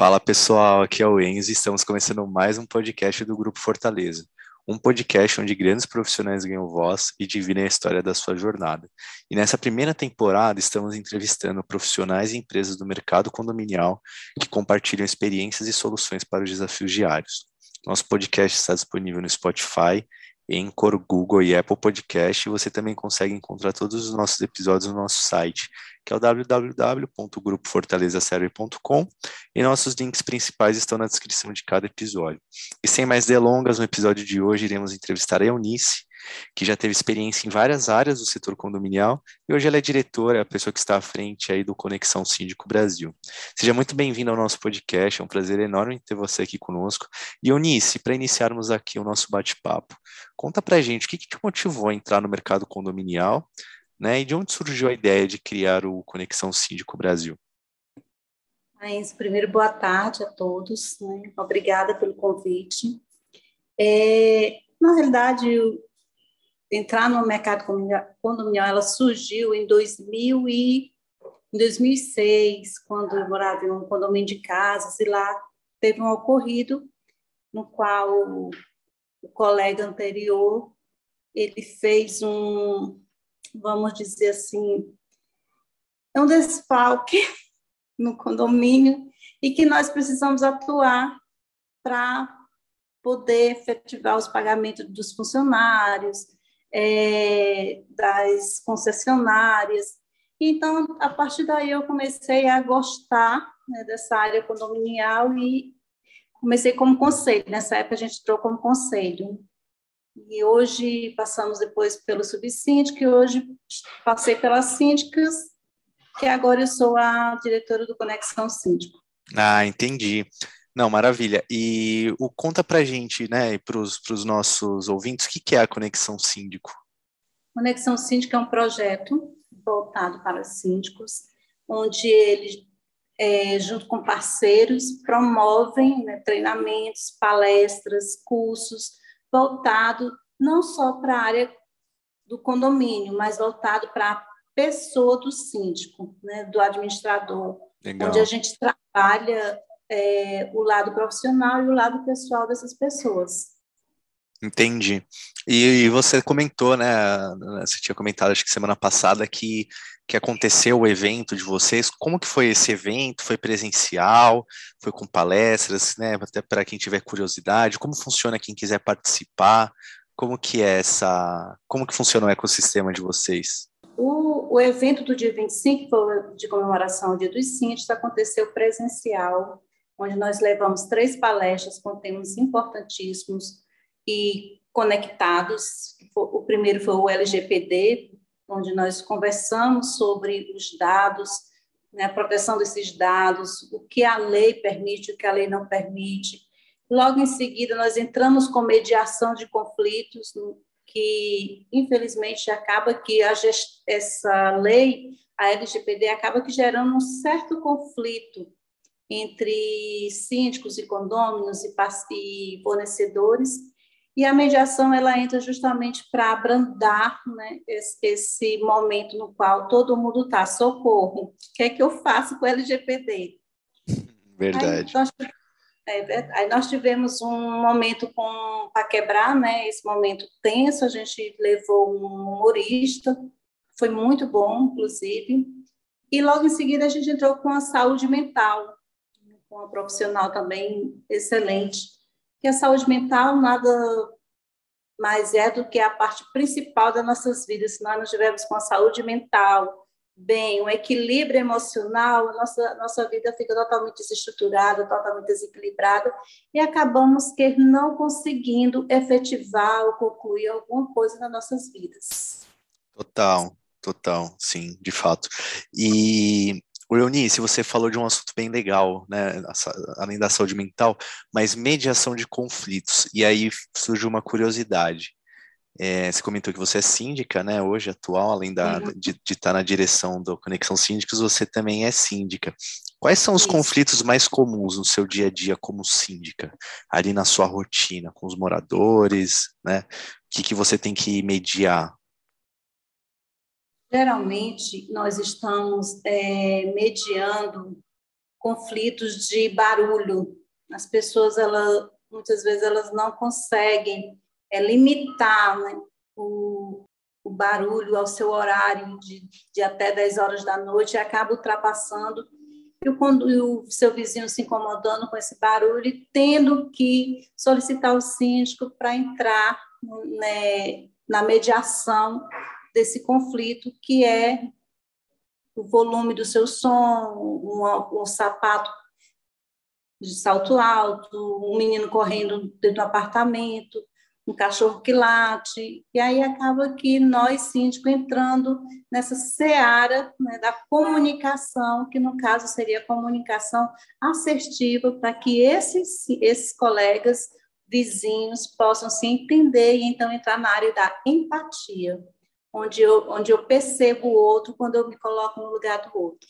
Fala pessoal, aqui é o Enzo e estamos começando mais um podcast do Grupo Fortaleza. Um podcast onde grandes profissionais ganham voz e dividem a história da sua jornada. E nessa primeira temporada estamos entrevistando profissionais e empresas do mercado condominial que compartilham experiências e soluções para os desafios diários. Nosso podcast está disponível no Spotify, Anchor, Google e Apple Podcast. Você também consegue encontrar todos os nossos episódios no nosso site, que é o www.grupofortalezaserve.com e nossos links principais estão na descrição de cada episódio. E sem mais delongas, no episódio de hoje iremos entrevistar a Eunice, que já teve experiência em várias áreas do setor condominial e hoje ela é diretora, a pessoa que está à frente aí do Conexão Síndico Brasil. Seja muito bem-vindo ao nosso podcast, é um prazer enorme ter você aqui conosco. E Eunice, para iniciarmos aqui o nosso bate-papo, conta para gente o que, que te motivou a entrar no mercado condominial, né, e de onde surgiu a ideia de criar o Conexão Síndico Brasil? Mas, primeiro, boa tarde a todos. Né? Obrigada pelo convite. É, na realidade, entrar no mercado condominial, ela surgiu em 2000 e, em 2006, quando eu morava em um condomínio de casas, e lá teve um ocorrido no qual o, o colega anterior ele fez um, vamos dizer assim, um desfalque no condomínio e que nós precisamos atuar para poder efetivar os pagamentos dos funcionários, é, das concessionárias. Então, a partir daí, eu comecei a gostar né, dessa área condominial e comecei como conselho. Nessa época, a gente entrou como conselho. E hoje passamos depois pelo subsíndico, e hoje passei pelas síndicas, que agora eu sou a diretora do Conexão Síndico. Ah, entendi. Não, maravilha. E o conta para gente, né, para os nossos ouvintes, o que, que é a Conexão Síndico? Conexão Síndico é um projeto voltado para síndicos, onde eles, é, junto com parceiros, promovem né, treinamentos, palestras, cursos, voltado não só para a área do condomínio, mas voltado para a pessoa do síndico, né, do administrador, Legal. onde a gente trabalha é, o lado profissional e o lado pessoal dessas pessoas. Entendi. E, e, você comentou, né? Você tinha comentado, acho que semana passada, que, que aconteceu o evento de vocês. Como que foi esse evento? Foi presencial? Foi com palestras, né? Até para quem tiver curiosidade. Como funciona quem quiser participar? Como que é essa. Como que funciona o ecossistema de vocês? O, o evento do dia 25, de comemoração ao Dia dos Síndicos, aconteceu presencial onde nós levamos três palestras com temas importantíssimos e conectados. O primeiro foi o LGPD, onde nós conversamos sobre os dados, né, a proteção desses dados, o que a lei permite, o que a lei não permite. Logo em seguida, nós entramos com mediação de conflitos, que infelizmente acaba que essa lei, a LGPD, acaba que gerando um certo conflito entre síndicos e condôminos e fornecedores, e a mediação ela entra justamente para abrandar né, esse, esse, momento no qual todo mundo está, socorro, o que é que eu faço com o LGPD? Verdade. Aí nós, é, aí nós tivemos um momento para quebrar, né, esse momento tenso, a gente levou um humorista, foi muito bom, inclusive, e logo em seguida a gente entrou com a saúde mental, uma profissional também excelente, que a saúde mental nada mais é do que a parte principal das nossas vidas. Se nós não tivermos com a saúde mental bem, um equilíbrio emocional, a nossa, nossa vida fica totalmente desestruturada, totalmente desequilibrada, e acabamos que não conseguindo efetivar ou concluir alguma coisa nas nossas vidas. Total, total, sim, de fato. E o Eunice, você falou de um assunto bem legal, né, além da saúde mental, mas mediação de conflitos. E aí surgiu uma curiosidade. É, você comentou que você é síndica, né, hoje, atual, além da, uhum. de, de, estar na direção do Conexão Síndicos, você também é síndica. Quais são os Isso. conflitos mais comuns no seu dia a dia como síndica, ali na sua rotina, com os moradores, né? O que, que você tem que mediar? Geralmente, nós estamos é, mediando conflitos de barulho. As pessoas, ela, muitas vezes, elas não conseguem é, limitar né, o, o barulho ao seu horário de, de até 10 horas da noite e acaba ultrapassando e o, o seu vizinho se incomodando com esse barulho e tendo que solicitar o síndico para entrar né, na mediação desse conflito, que é o volume do seu som, um, um sapato de salto alto, um menino correndo dentro do apartamento, um cachorro que late, e aí acaba que nós, síndico, entrando nessa seara né, da comunicação, que no caso seria comunicação assertiva, para que esses, esses colegas vizinhos possam se entender e então entrar na área da empatia, onde eu, onde eu percebo o outro quando eu me coloco no lugar do outro.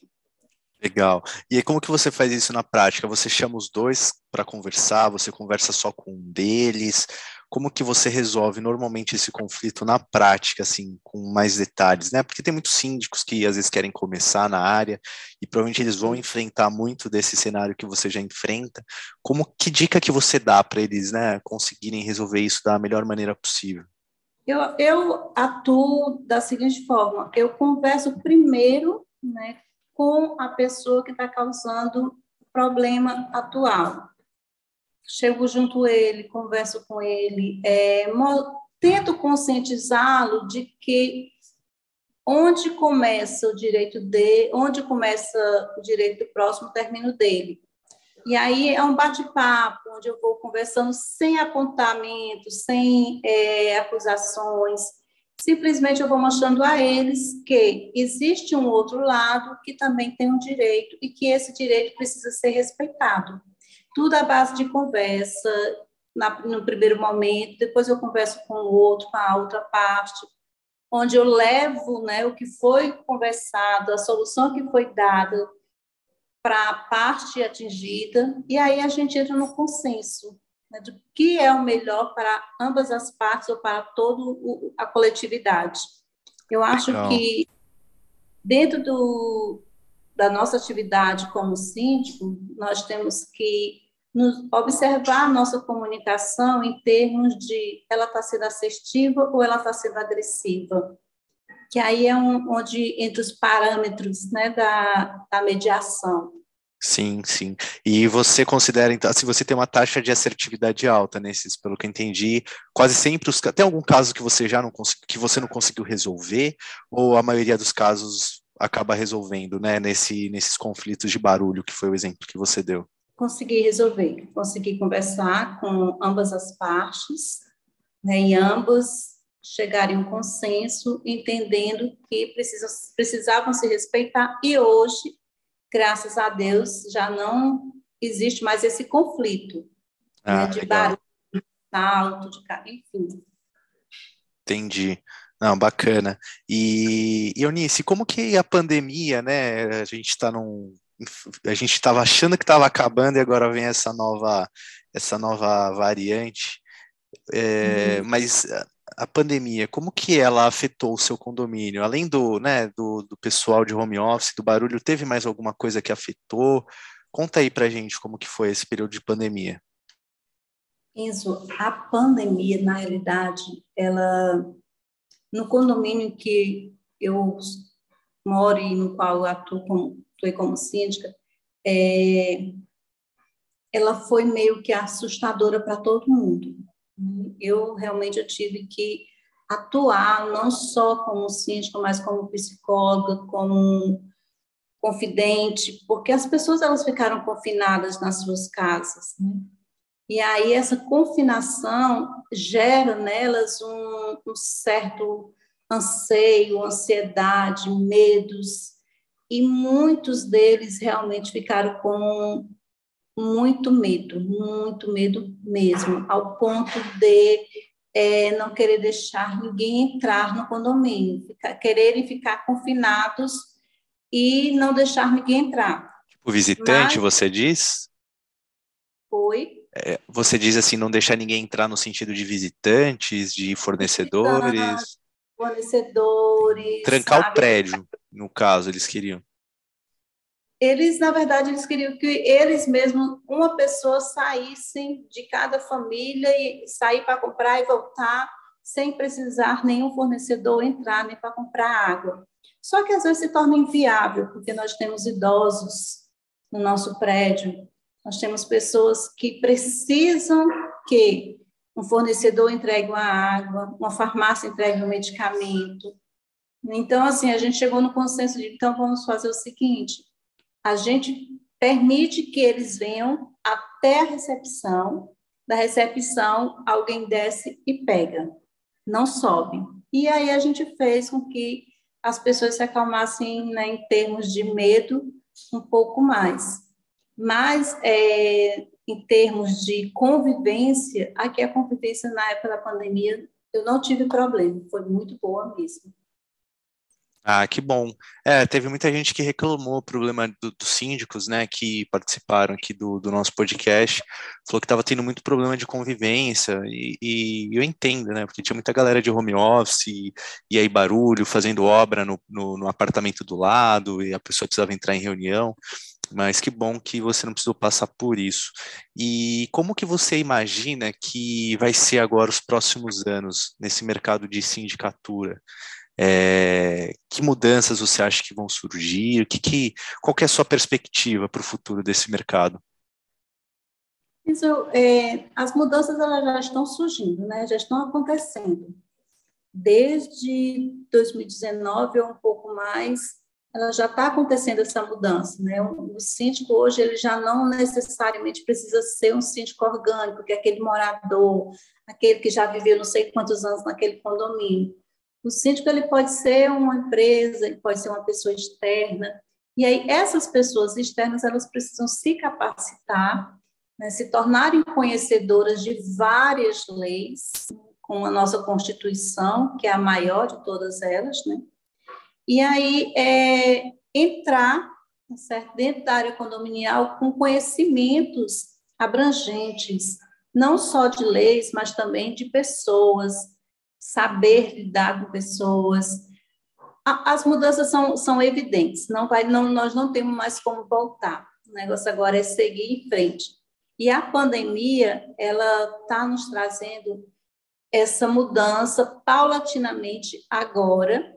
Legal. E aí, como que você faz isso na prática? Você chama os dois para conversar? Você conversa só com um deles? como que você resolve normalmente esse conflito na prática, assim, com mais detalhes, né? Porque tem muitos síndicos que às vezes querem começar na área e provavelmente eles vão enfrentar muito desse cenário que você já enfrenta. Como que dica que você dá para eles, né, conseguirem resolver isso da melhor maneira possível? Eu, eu atuo da seguinte forma: eu converso primeiro, né, com a pessoa que está causando o problema atual chego junto ele, converso com ele, é, tento conscientizá-lo de que onde começa o direito de, onde começa o direito do próximo, termina o dele. E aí é um bate-papo, onde eu vou conversando sem apontamento, sem é, acusações. Simplesmente eu vou mostrando a eles que existe um outro lado que também tem um direito e que esse direito precisa ser respeitado tudo à base de conversa, na, no primeiro momento, depois eu converso com o outro, com a outra parte, onde eu levo né, o que foi conversado, a solução que foi dada para a parte atingida, e aí a gente entra no consenso né, do que é o melhor para ambas as partes ou para toda a coletividade. Eu acho Legal. que dentro do, da nossa atividade como síndico, nós temos que nos, observar a nossa comunicação em termos de ela está sendo assertiva ou ela está sendo agressiva. Que aí é um, onde entre os parâmetros né, da, da mediação. Sim, sim. E você considera, então, se você tem uma taxa de assertividade alta nesses, pelo que eu entendi, quase sempre os tem algum caso que você já não que você não conseguiu resolver, ou a maioria dos casos acaba resolvendo, né, nesse, nesses conflitos de barulho, que foi o exemplo que você deu? Consegui resolver, consegui conversar com ambas as partes, né, e ambos chegarem a um consenso, entendendo que precisam, precisavam se respeitar, e hoje, graças a Deus, já não existe mais esse conflito ah, né, de legal. barulho, de salto, de enfim. Entendi. Não, bacana. E, e Eunice, como que a pandemia, né? A gente está num. A gente estava achando que estava acabando e agora vem essa nova, essa nova variante. É, uhum. Mas a pandemia, como que ela afetou o seu condomínio? Além do, né, do, do pessoal de home office, do barulho, teve mais alguma coisa que afetou? Conta aí pra gente como que foi esse período de pandemia. Enzo, a pandemia, na realidade, ela no condomínio que eu moro e no qual eu atuo como, atuei como síndica, é, ela foi meio que assustadora para todo mundo. Eu realmente eu tive que atuar não só como síndica, mas como psicóloga, como confidente, porque as pessoas elas ficaram confinadas nas suas casas. Né? E aí essa confinação gera nelas um, um certo anseio, ansiedade, medos, e muitos deles realmente ficaram com muito medo, muito medo mesmo, ao ponto de é, não querer deixar ninguém entrar no condomínio, ficar, quererem ficar confinados e não deixar ninguém entrar. O visitante, Mas, você diz? Foi. É, você diz assim, não deixar ninguém entrar no sentido de visitantes, de fornecedores? Fornecedores. Trancar sabe? o prédio, no caso, eles queriam. Eles, na verdade, eles queriam que eles mesmos, uma pessoa saíssem de cada família e sair para comprar e voltar sem precisar nenhum fornecedor entrar nem para comprar água. Só que às vezes se torna inviável, porque nós temos idosos no nosso prédio, nós temos pessoas que precisam que um fornecedor entregue uma água, uma farmácia entregue um medicamento. Então, assim, a gente chegou no consenso de, então, vamos fazer o seguinte, a gente permite que eles venham até a recepção, da recepção alguém desce e pega, não sobe. E aí a gente fez com que as pessoas se acalmassem né, em termos de medo um pouco mais. Mas é, em termos de convivência, aqui a convivência na época da pandemia, eu não tive problema, foi muito boa mesmo. Ah, que bom. É, teve muita gente que reclamou o problema do, dos síndicos, né, que participaram aqui do, do nosso podcast, falou que estava tendo muito problema de convivência, e, e, eu entendo, né, porque tinha muita galera de home office, e, e aí barulho, fazendo obra no, no, no apartamento do lado, e a pessoa precisava entrar em reunião, mas que bom que você não precisou passar por isso. E como que você imagina que vai ser agora os próximos anos nesse mercado de sindicatura? É, que mudanças você acha que vão surgir? Que, que, qual que é a sua perspectiva para o futuro desse mercado? Isso, é, as mudanças elas já estão surgindo, né? já estão acontecendo. Desde 2019 ou um pouco mais, ela já está acontecendo essa mudança, né? O, o síndico hoje ele já não necessariamente precisa ser um síndico orgânico, que é aquele morador, aquele que já viveu não sei quantos anos naquele condomínio. O síndico ele pode ser uma empresa, ele pode ser uma pessoa externa. E aí essas pessoas externas elas precisam se capacitar, né, se tornarem conhecedoras de várias leis, com a nossa Constituição, que é a maior de todas elas, né? E aí é, entrar tá certo, dentro da área condominial com conhecimentos abrangentes, não só de leis, mas também de pessoas, saber lidar com pessoas. As mudanças são, são evidentes, não vai, não, nós não temos mais como voltar. O negócio agora é seguir em frente. E a pandemia, ela está nos trazendo essa mudança paulatinamente agora,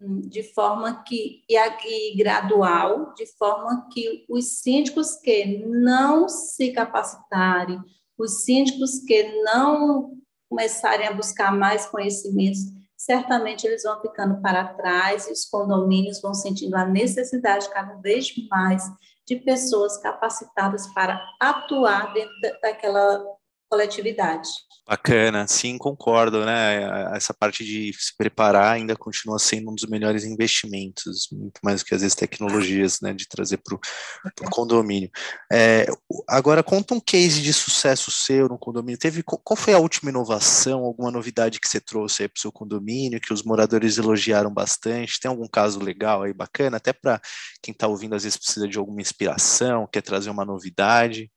de forma que, e aqui gradual, de forma que os síndicos que não se capacitarem, os síndicos que não começarem a buscar mais conhecimentos, certamente eles vão ficando para trás e os condomínios vão sentindo a necessidade cada vez mais de pessoas capacitadas para atuar dentro daquela coletividade. Bacana, sim, concordo, né? Essa parte de se preparar ainda continua sendo um dos melhores investimentos, muito mais do que às vezes tecnologias, né? De trazer para o condomínio. É, agora, conta um case de sucesso seu no condomínio. Teve qual foi a última inovação, alguma novidade que você trouxe aí para o seu condomínio, que os moradores elogiaram bastante? Tem algum caso legal aí, bacana? Até para quem está ouvindo, às vezes precisa de alguma inspiração, quer trazer uma novidade.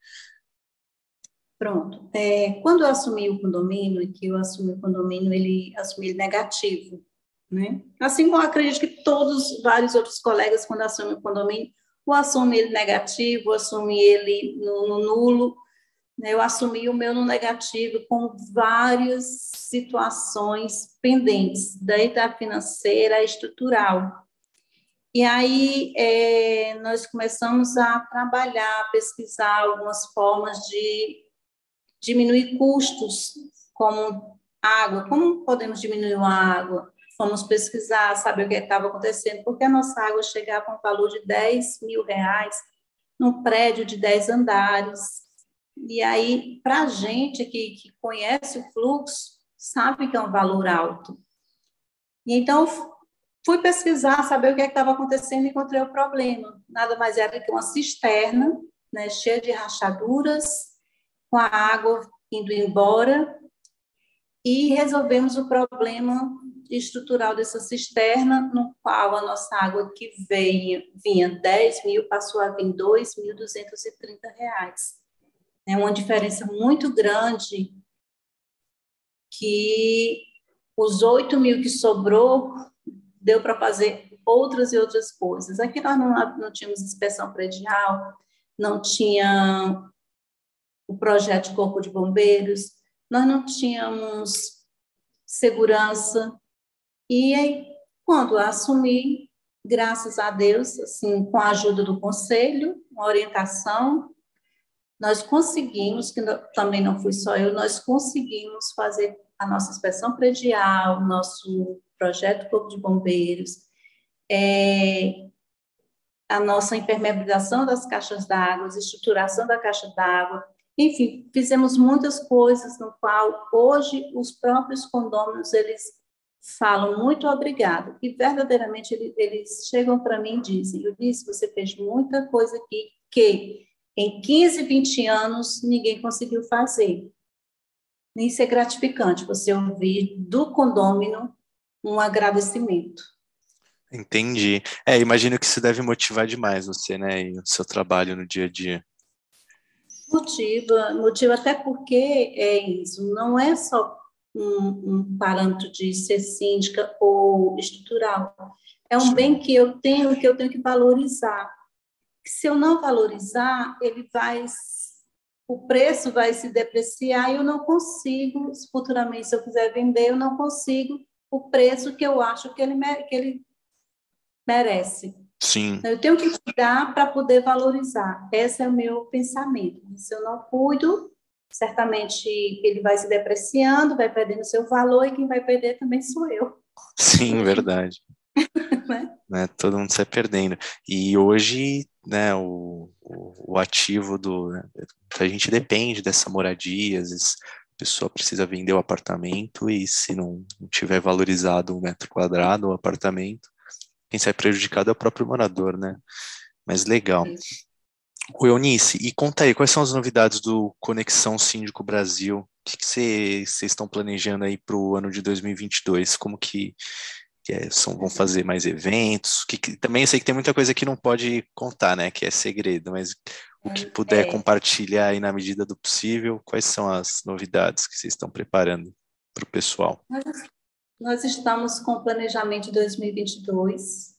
Pronto. É, quando eu assumi o condomínio, que eu assumi o condomínio, ele assumi ele negativo, né? Assim como acredito que todos, vários outros colegas, quando assumem o condomínio, o assumem ele negativo, o assumem ele no, no nulo, né? eu assumi o meu no negativo com várias situações pendentes, daí da financeira à estrutural. E aí é, nós começamos a trabalhar, pesquisar algumas formas de diminuir custos, como água. Como podemos diminuir a água? Fomos pesquisar, saber o que estava acontecendo, porque a nossa água chegava a um valor de 10 mil reais num prédio de 10 andares. E aí, para a gente que, que conhece o fluxo, sabe que é um valor alto. E então, fui pesquisar, saber o que é estava acontecendo e encontrei o problema. Nada mais era que uma cisterna né, cheia de rachaduras, com a água indo embora e resolvemos o problema estrutural dessa cisterna, no qual a nossa água que veio, vinha 10 mil passou a vir 2.230 reais. É uma diferença muito grande que os 8 mil que sobrou deu para fazer outras e outras coisas. Aqui nós não, não tínhamos inspeção predial, não tinha o projeto Corpo de Bombeiros, nós não tínhamos segurança. E aí, quando assumi, graças a Deus, assim, com a ajuda do conselho, uma orientação, nós conseguimos, que também não fui só eu, nós conseguimos fazer a nossa inspeção predial, nosso projeto Corpo de Bombeiros, é, a nossa impermeabilização das caixas d'água, estruturação da caixa d'água, enfim, fizemos muitas coisas no qual hoje os próprios condôminos eles falam muito obrigado e verdadeiramente eles, chegam para mim e dizem, eu disse, você fez muita coisa aqui que em 15, 20 anos ninguém conseguiu fazer. Isso é gratificante, você ouvir do condômino um agradecimento. Entendi. É, imagino que isso deve motivar demais você, né, e o seu trabalho no dia a dia. Motiva, motiva até porque é isso, não é só um, um parâmetro de ser síndica ou estrutural, é um bem que eu tenho que eu tenho que valorizar. Se eu não valorizar, ele vai o preço vai se depreciar e eu não consigo, futuramente, se eu quiser vender, eu não consigo o preço que eu acho que ele, que ele merece. Sim. Eu tenho que cuidar para poder valorizar. Esse é o meu pensamento. Se eu não cuido, certamente ele vai se depreciando, vai perdendo seu valor e quem vai perder também sou eu. Sim, verdade. né? né? Todo mundo sai perdendo. E hoje, né, o, o, o ativo do. Né, a gente depende dessa moradia, às vezes a pessoa precisa vender o apartamento e se não, não tiver valorizado o um metro quadrado, o apartamento, quem sai prejudicado é o próprio morador, né? Mas legal. O Eunice, e conta aí, quais são as novidades do Conexão Síndico Brasil? O que vocês estão planejando aí para o ano de 2022? Como que, que é, são, vão fazer mais eventos? Que, que, também eu sei que tem muita coisa que não pode contar, né? Que é segredo, mas o que puder é. compartilhar aí na medida do possível, quais são as novidades que vocês estão preparando para o pessoal? Nós estamos com o planejamento de 2022,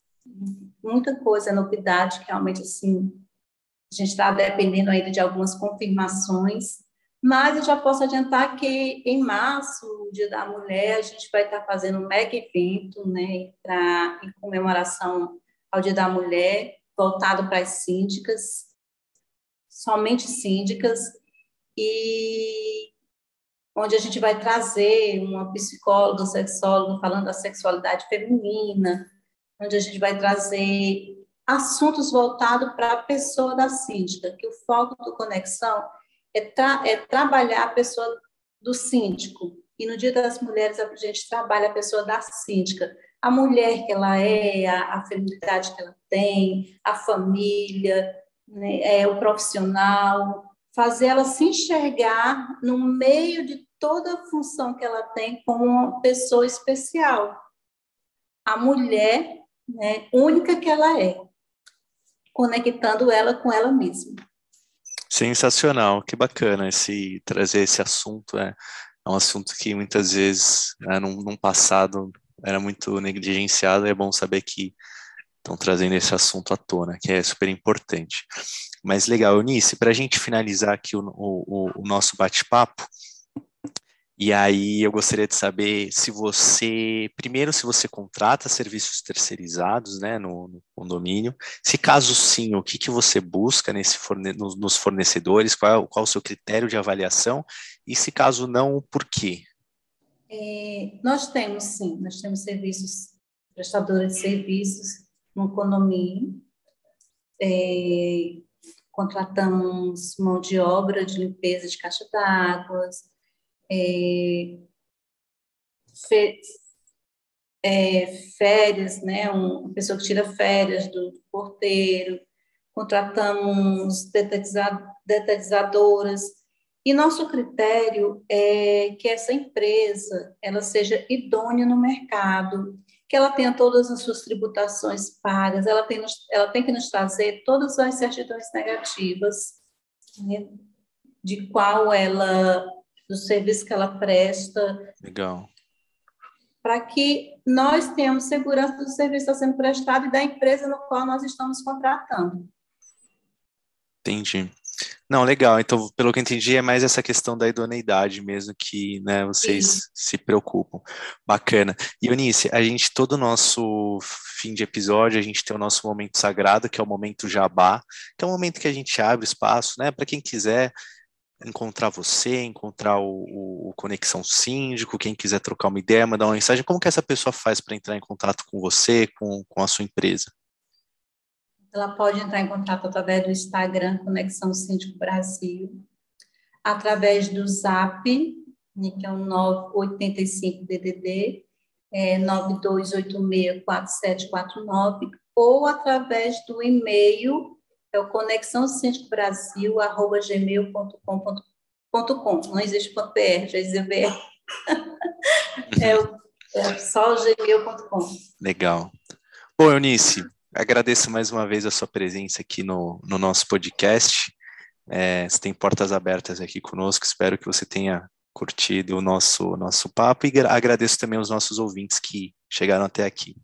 muita coisa, novidade, que realmente, assim, a gente está dependendo ainda de algumas confirmações, mas eu já posso adiantar que em março, o Dia da Mulher, a gente vai estar fazendo um mega evento, né, pra, em comemoração ao Dia da Mulher, voltado para as síndicas, somente síndicas, e onde a gente vai trazer uma psicóloga, sexóloga falando da sexualidade feminina, onde a gente vai trazer assuntos voltados para a pessoa da síndica, que o foco do Conexão é, tra é trabalhar a pessoa do síndico. E no Dia das Mulheres a gente trabalha a pessoa da síndica, a mulher que ela é, a, a que ela tem, a família, né, é, o profissional, fazer ela se enxergar no meio de toda a função que ela tem como uma pessoa especial. A mulher né, única que ela é, conectando ela com ela mesma. Sensacional, que bacana esse trazer esse assunto. É, é um assunto que muitas vezes, né, num, num passado, era muito negligenciado. É bom saber que estão trazendo esse assunto à tona, que é super importante. Mas legal, Eunice, para a gente finalizar aqui o, o, o nosso bate-papo, e aí eu gostaria de saber se você, primeiro, se você contrata serviços terceirizados né, no, no condomínio, se caso sim, o que, que você busca nesse forne nos, nos fornecedores, qual, qual o seu critério de avaliação, e se caso não, o porquê? É, nós temos sim, nós temos serviços, prestadores de serviços no condomínio, é, contratamos mão de obra de limpeza de caixa d'água, é, fe, é, férias, né, uma pessoa que tira férias do, do porteiro, contratamos detetizadoras, e nosso critério é que essa empresa ela seja idônea no mercado, que ela tenha todas as suas tributações pagas, ela tem, ela tem que nos trazer todas as certidões negativas né, de qual ela, do serviço que ela presta. Legal. para que nós tenhamos segurança do serviço que está sendo prestado e da empresa no qual nós estamos contratando. Entendi. Não, legal. Então, pelo que eu entendi, é mais essa questão da idoneidade mesmo que né, vocês Sim. se preocupam. Bacana. E, Eunice, a gente, todo o nosso fim de episódio, a gente tem o nosso momento sagrado, que é o momento jabá, que é o momento que a gente abre espaço, né, para quem quiser encontrar você, encontrar o, o, Conexão Síndico, quem quiser trocar uma ideia, mandar uma mensagem, como que essa pessoa faz para entrar em contato com você, com, com a sua empresa? ela pode entrar em contato através do Instagram Conexão Síndico Brasil, através do Zap, que é o 985-DDD, é, 92864749, ou através do e-mail, é o conexão síndico brasil, arroba gmail.com.com. Não existe .br, já dizia BR. é, é só gmail.com. Legal. Bom, Eunice, Agradeço mais uma vez a sua presença aqui no, no nosso podcast. É, você tem portas abertas aqui conosco. Espero que você tenha curtido o nosso, nosso papo e agradeço também aos nossos ouvintes que chegaram até aqui.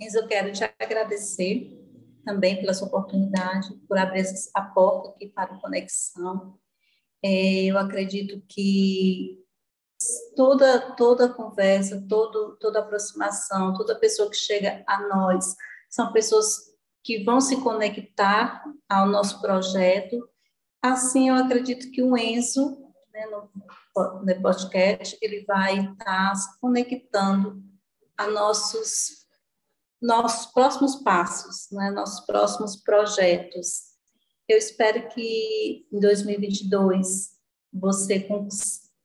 Eu quero te agradecer também pela sua oportunidade, por abrir a porta aqui para o Conexão. É, eu acredito que toda toda conversa, todo, toda aproximação, toda pessoa que chega a nós são pessoas que vão se conectar ao nosso projeto. Assim, eu acredito que o Enzo, né, no, no podcast, ele vai estar se conectando a nossos nossos próximos passos, né, nossos próximos projetos. Eu espero que em 2022 você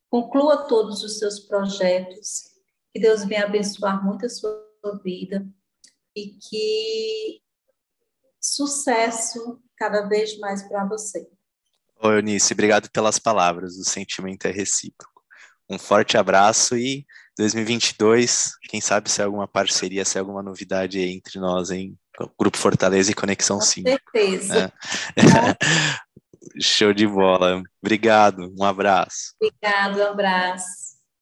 Conclua todos os seus projetos, que Deus venha abençoar muito a sua vida e que sucesso cada vez mais para você. Oi, Eunice, obrigado pelas palavras, o sentimento é recíproco. Um forte abraço e 2022, quem sabe se é alguma parceria, se é alguma novidade entre nós em Grupo Fortaleza e Conexão Com 5. Com certeza. Né? Show de bola. Obrigado, um abraço. Obrigado, um abraço.